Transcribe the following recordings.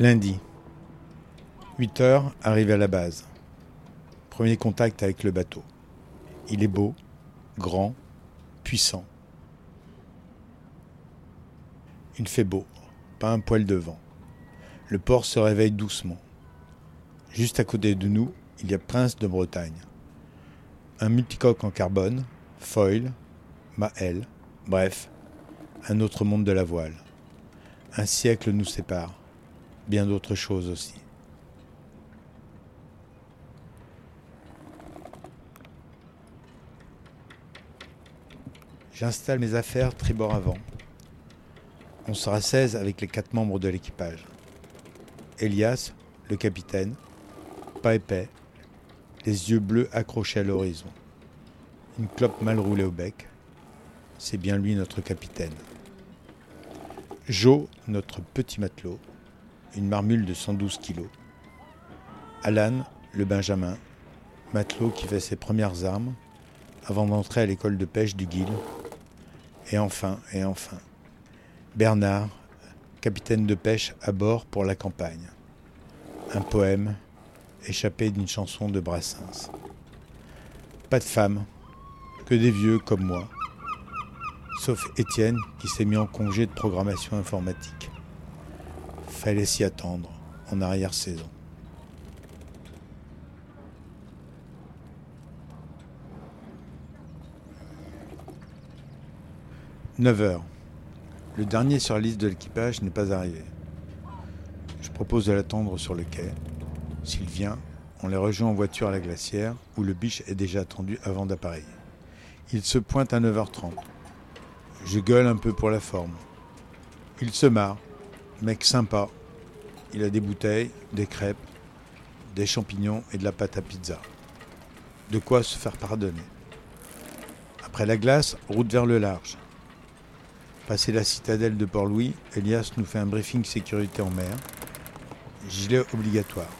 Lundi. 8 heures, arrivé à la base. Premier contact avec le bateau. Il est beau, grand, puissant. Il fait beau, pas un poil de vent. Le port se réveille doucement. Juste à côté de nous, il y a Prince de Bretagne. Un multicoque en carbone, foil, Maël, bref, un autre monde de la voile. Un siècle nous sépare bien d'autres choses aussi. J'installe mes affaires tribord avant. On sera 16 avec les quatre membres de l'équipage. Elias, le capitaine, pas épais, les yeux bleus accrochés à l'horizon. Une clope mal roulée au bec. C'est bien lui notre capitaine. Joe, notre petit matelot, une marmule de 112 kilos. Alan, le Benjamin, matelot qui fait ses premières armes avant d'entrer à l'école de pêche du Guil. Et enfin, et enfin, Bernard, capitaine de pêche à bord pour la campagne. Un poème échappé d'une chanson de Brassens. Pas de femmes, que des vieux comme moi, sauf Étienne qui s'est mis en congé de programmation informatique fallait s'y attendre en arrière-saison. « 9 heures. Le dernier sur la liste de l'équipage n'est pas arrivé. Je propose de l'attendre sur le quai. S'il vient, on les rejoint en voiture à la glacière où le biche est déjà attendu avant d'appareiller. Il se pointe à 9h30. Je gueule un peu pour la forme. Il se marre Mec sympa. Il a des bouteilles, des crêpes, des champignons et de la pâte à pizza. De quoi se faire pardonner. Après la glace, route vers le large. Passé la citadelle de Port-Louis, Elias nous fait un briefing sécurité en mer. Gilet obligatoire,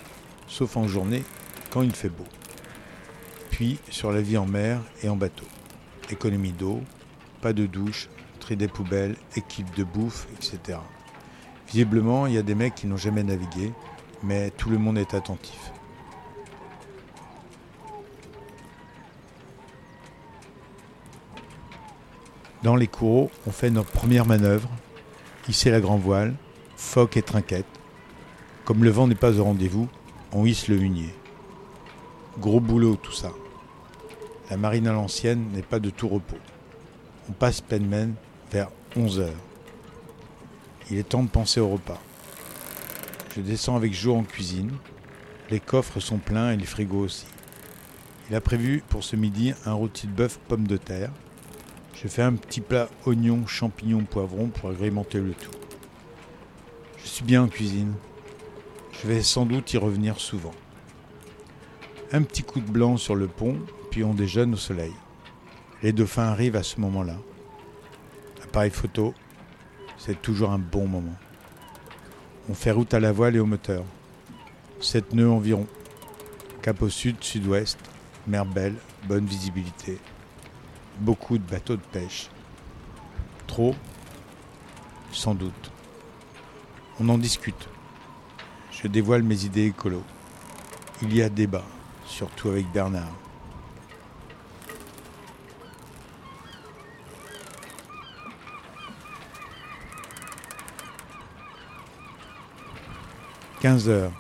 sauf en journée, quand il fait beau. Puis sur la vie en mer et en bateau. Économie d'eau, pas de douche, tri des poubelles, équipe de bouffe, etc. Visiblement, il y a des mecs qui n'ont jamais navigué, mais tout le monde est attentif. Dans les couraux, on fait notre première manœuvre, hisser la grand voile, phoque et trinquette. Comme le vent n'est pas au rendez-vous, on hisse le hunier. Gros boulot tout ça. La marine à l'ancienne n'est pas de tout repos. On passe Penman vers 11 heures. Il est temps de penser au repas. Je descends avec Joe en cuisine. Les coffres sont pleins et les frigos aussi. Il a prévu pour ce midi un rôti de bœuf pomme de terre. Je fais un petit plat oignon, champignons, poivrons pour agrémenter le tout. Je suis bien en cuisine. Je vais sans doute y revenir souvent. Un petit coup de blanc sur le pont, puis on déjeune au soleil. Les dauphins arrivent à ce moment-là. Appareil photo, c'est toujours un bon moment. On fait route à la voile et au moteur. 7 nœuds environ. Cap au sud, sud-ouest, mer belle, bonne visibilité. Beaucoup de bateaux de pêche. Trop Sans doute. On en discute. Je dévoile mes idées écolo. Il y a débat, surtout avec Bernard. 15h.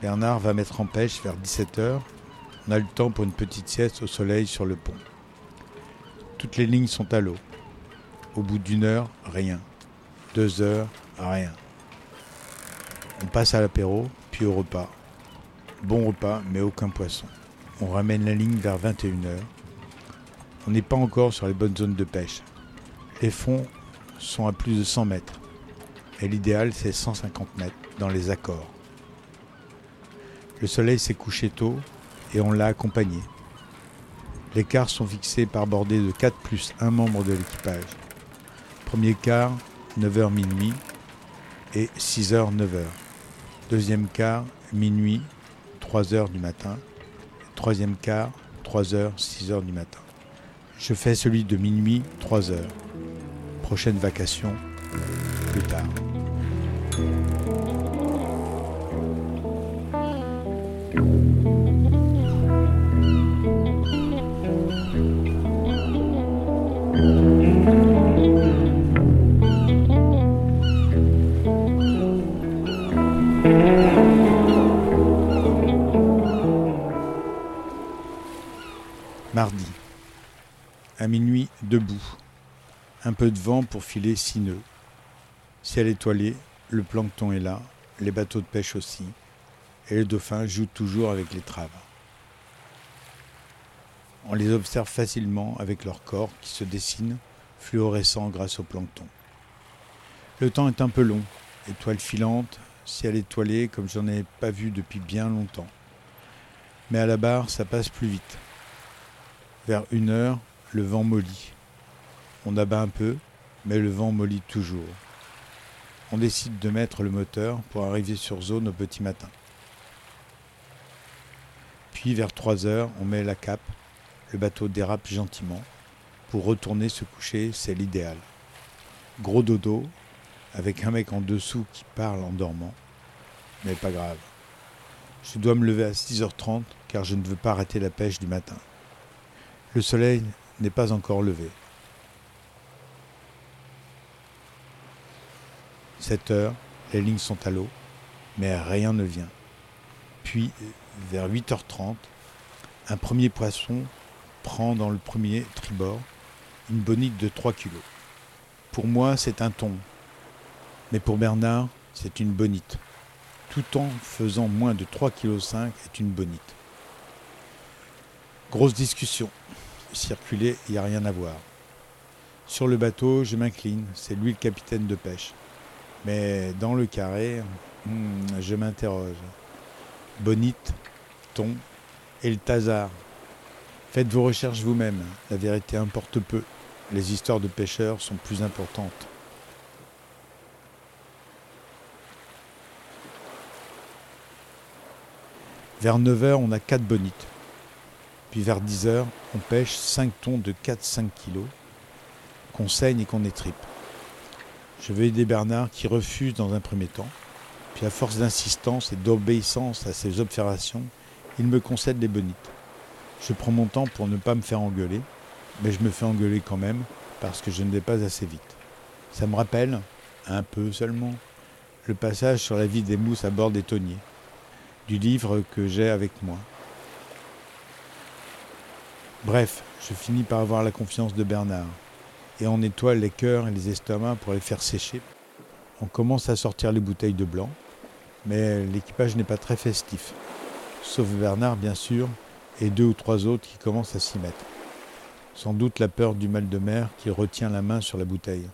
Bernard va mettre en pêche vers 17h. On a le temps pour une petite sieste au soleil sur le pont. Toutes les lignes sont à l'eau. Au bout d'une heure, rien. Deux heures, rien. On passe à l'apéro, puis au repas. Bon repas, mais aucun poisson. On ramène la ligne vers 21h. On n'est pas encore sur les bonnes zones de pêche. Les fonds sont à plus de 100 mètres. et l'idéal c'est 150 mètres dans les accords. Le soleil s'est couché tôt et on l'a accompagné. Les quarts sont fixés par bordée de 4 plus 1 membre de l'équipage. Premier quart, 9h minuit et 6h 9h. Deuxième quart, minuit, 3h du matin. Troisième quart, 3h, 6h du matin. Je fais celui de minuit, 3h. Prochaine vacation, plus tard. Mardi. À minuit, debout. Un peu de vent pour filer six nœuds. Ciel étoilé, le plancton est là, les bateaux de pêche aussi, et les dauphins jouent toujours avec les traves. On les observe facilement avec leur corps qui se dessine, fluorescent grâce au plancton. Le temps est un peu long, étoile filante, ciel étoilé comme j'en ai pas vu depuis bien longtemps. Mais à la barre, ça passe plus vite. Vers une heure, le vent mollit. On abat un peu, mais le vent mollit toujours. On décide de mettre le moteur pour arriver sur zone au petit matin. Puis vers 3 heures, on met la cape, le bateau dérape gentiment. Pour retourner se coucher, c'est l'idéal. Gros dodo, avec un mec en dessous qui parle en dormant. Mais pas grave. Je dois me lever à 6h30 car je ne veux pas rater la pêche du matin. Le soleil n'est pas encore levé. 7 heures, les lignes sont à l'eau, mais rien ne vient. Puis, vers 8h30, un premier poisson prend dans le premier tribord une bonite de 3 kg. Pour moi, c'est un thon, mais pour Bernard, c'est une bonite. Tout en faisant moins de 3,5 kg est une bonite. Grosse discussion. Circuler, il n'y a rien à voir. Sur le bateau, je m'incline, c'est lui le capitaine de pêche. Mais dans le carré, hmm, je m'interroge. Bonite, thon et le. Faites vos recherches vous-même, la vérité importe peu. Les histoires de pêcheurs sont plus importantes. Vers 9h, on a 4 bonites. Puis vers 10h, on pêche 5 tons de 4-5 kilos qu'on saigne et qu'on étripe. Je vais aider Bernard qui refuse dans un premier temps. Puis à force d'insistance et d'obéissance à ses observations, il me concède les bonites. Je prends mon temps pour ne pas me faire engueuler, mais je me fais engueuler quand même parce que je ne vais pas assez vite. Ça me rappelle, un peu seulement, le passage sur la vie des mousses à bord des tonniers, du livre que j'ai avec moi. Bref, je finis par avoir la confiance de Bernard, et on nettoie les cœurs et les estomacs pour les faire sécher. On commence à sortir les bouteilles de blanc, mais l'équipage n'est pas très festif, sauf Bernard bien sûr, et deux ou trois autres qui commencent à s'y mettre. Sans doute la peur du mal de mer qui retient la main sur la bouteille.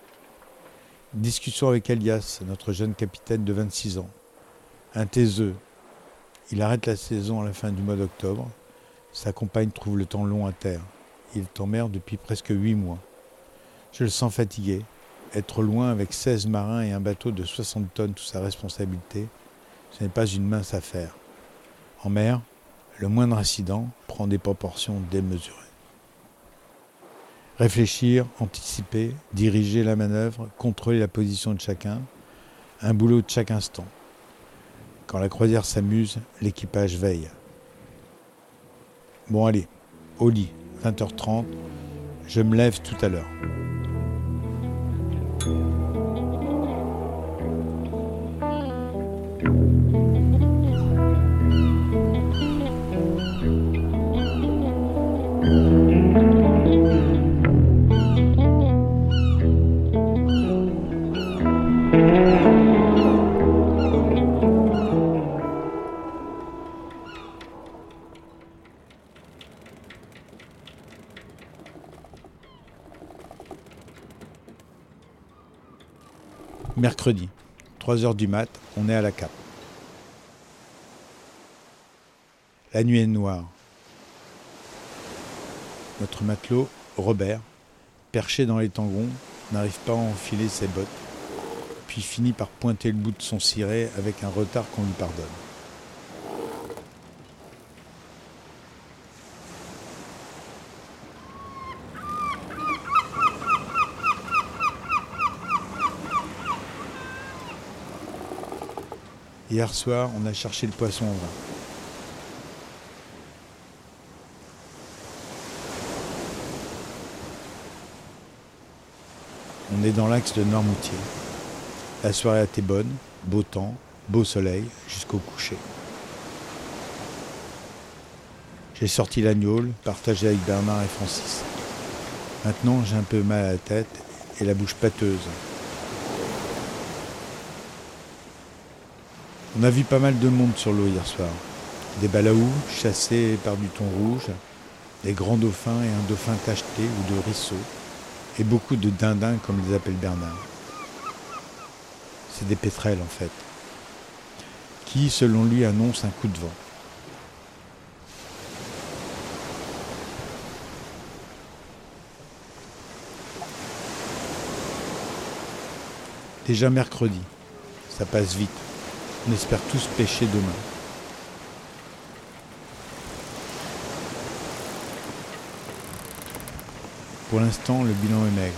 Discussion avec Elias, notre jeune capitaine de 26 ans. Un taiseux. Il arrête la saison à la fin du mois d'octobre. Sa compagne trouve le temps long à terre. Il est mer depuis presque huit mois. Je le sens fatigué. Être loin avec 16 marins et un bateau de 60 tonnes sous sa responsabilité, ce n'est pas une mince affaire. En mer, le moindre incident prend des proportions démesurées. Réfléchir, anticiper, diriger la manœuvre, contrôler la position de chacun, un boulot de chaque instant. Quand la croisière s'amuse, l'équipage veille. Bon allez, au lit, 20h30, je me lève tout à l'heure. Mercredi. 3 heures du mat, on est à la cape. La nuit est noire. Notre matelot, Robert, perché dans les tangons, n'arrive pas à enfiler ses bottes, puis finit par pointer le bout de son ciré avec un retard qu'on lui pardonne. Hier soir, on a cherché le poisson en vain. On est dans l'axe de Noirmoutier. La soirée a été bonne, beau temps, beau soleil, jusqu'au coucher. J'ai sorti l'agneau, partagé avec Bernard et Francis. Maintenant, j'ai un peu mal à la tête et la bouche pâteuse. On a vu pas mal de monde sur l'eau hier soir. Des balaous chassés par du thon rouge, des grands dauphins et un dauphin tacheté ou de risseau, et beaucoup de dindins comme les appelle Bernard. C'est des pétrels en fait, qui selon lui annoncent un coup de vent. Déjà mercredi, ça passe vite. On espère tous pêcher demain. Pour l'instant, le bilan est maigre.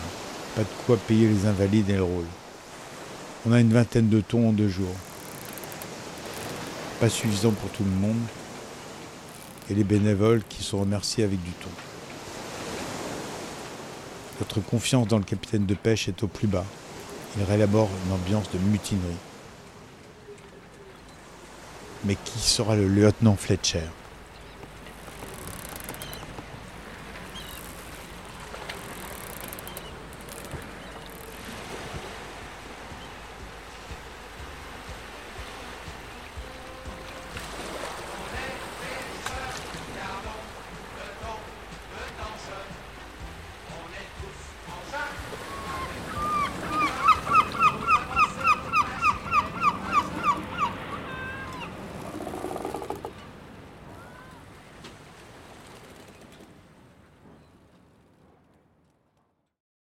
Pas de quoi payer les invalides et le rôle. On a une vingtaine de tons en deux jours. Pas suffisant pour tout le monde. Et les bénévoles qui sont remerciés avec du thon. Notre confiance dans le capitaine de pêche est au plus bas. Il rélabore une ambiance de mutinerie. Mais qui sera le lieutenant Fletcher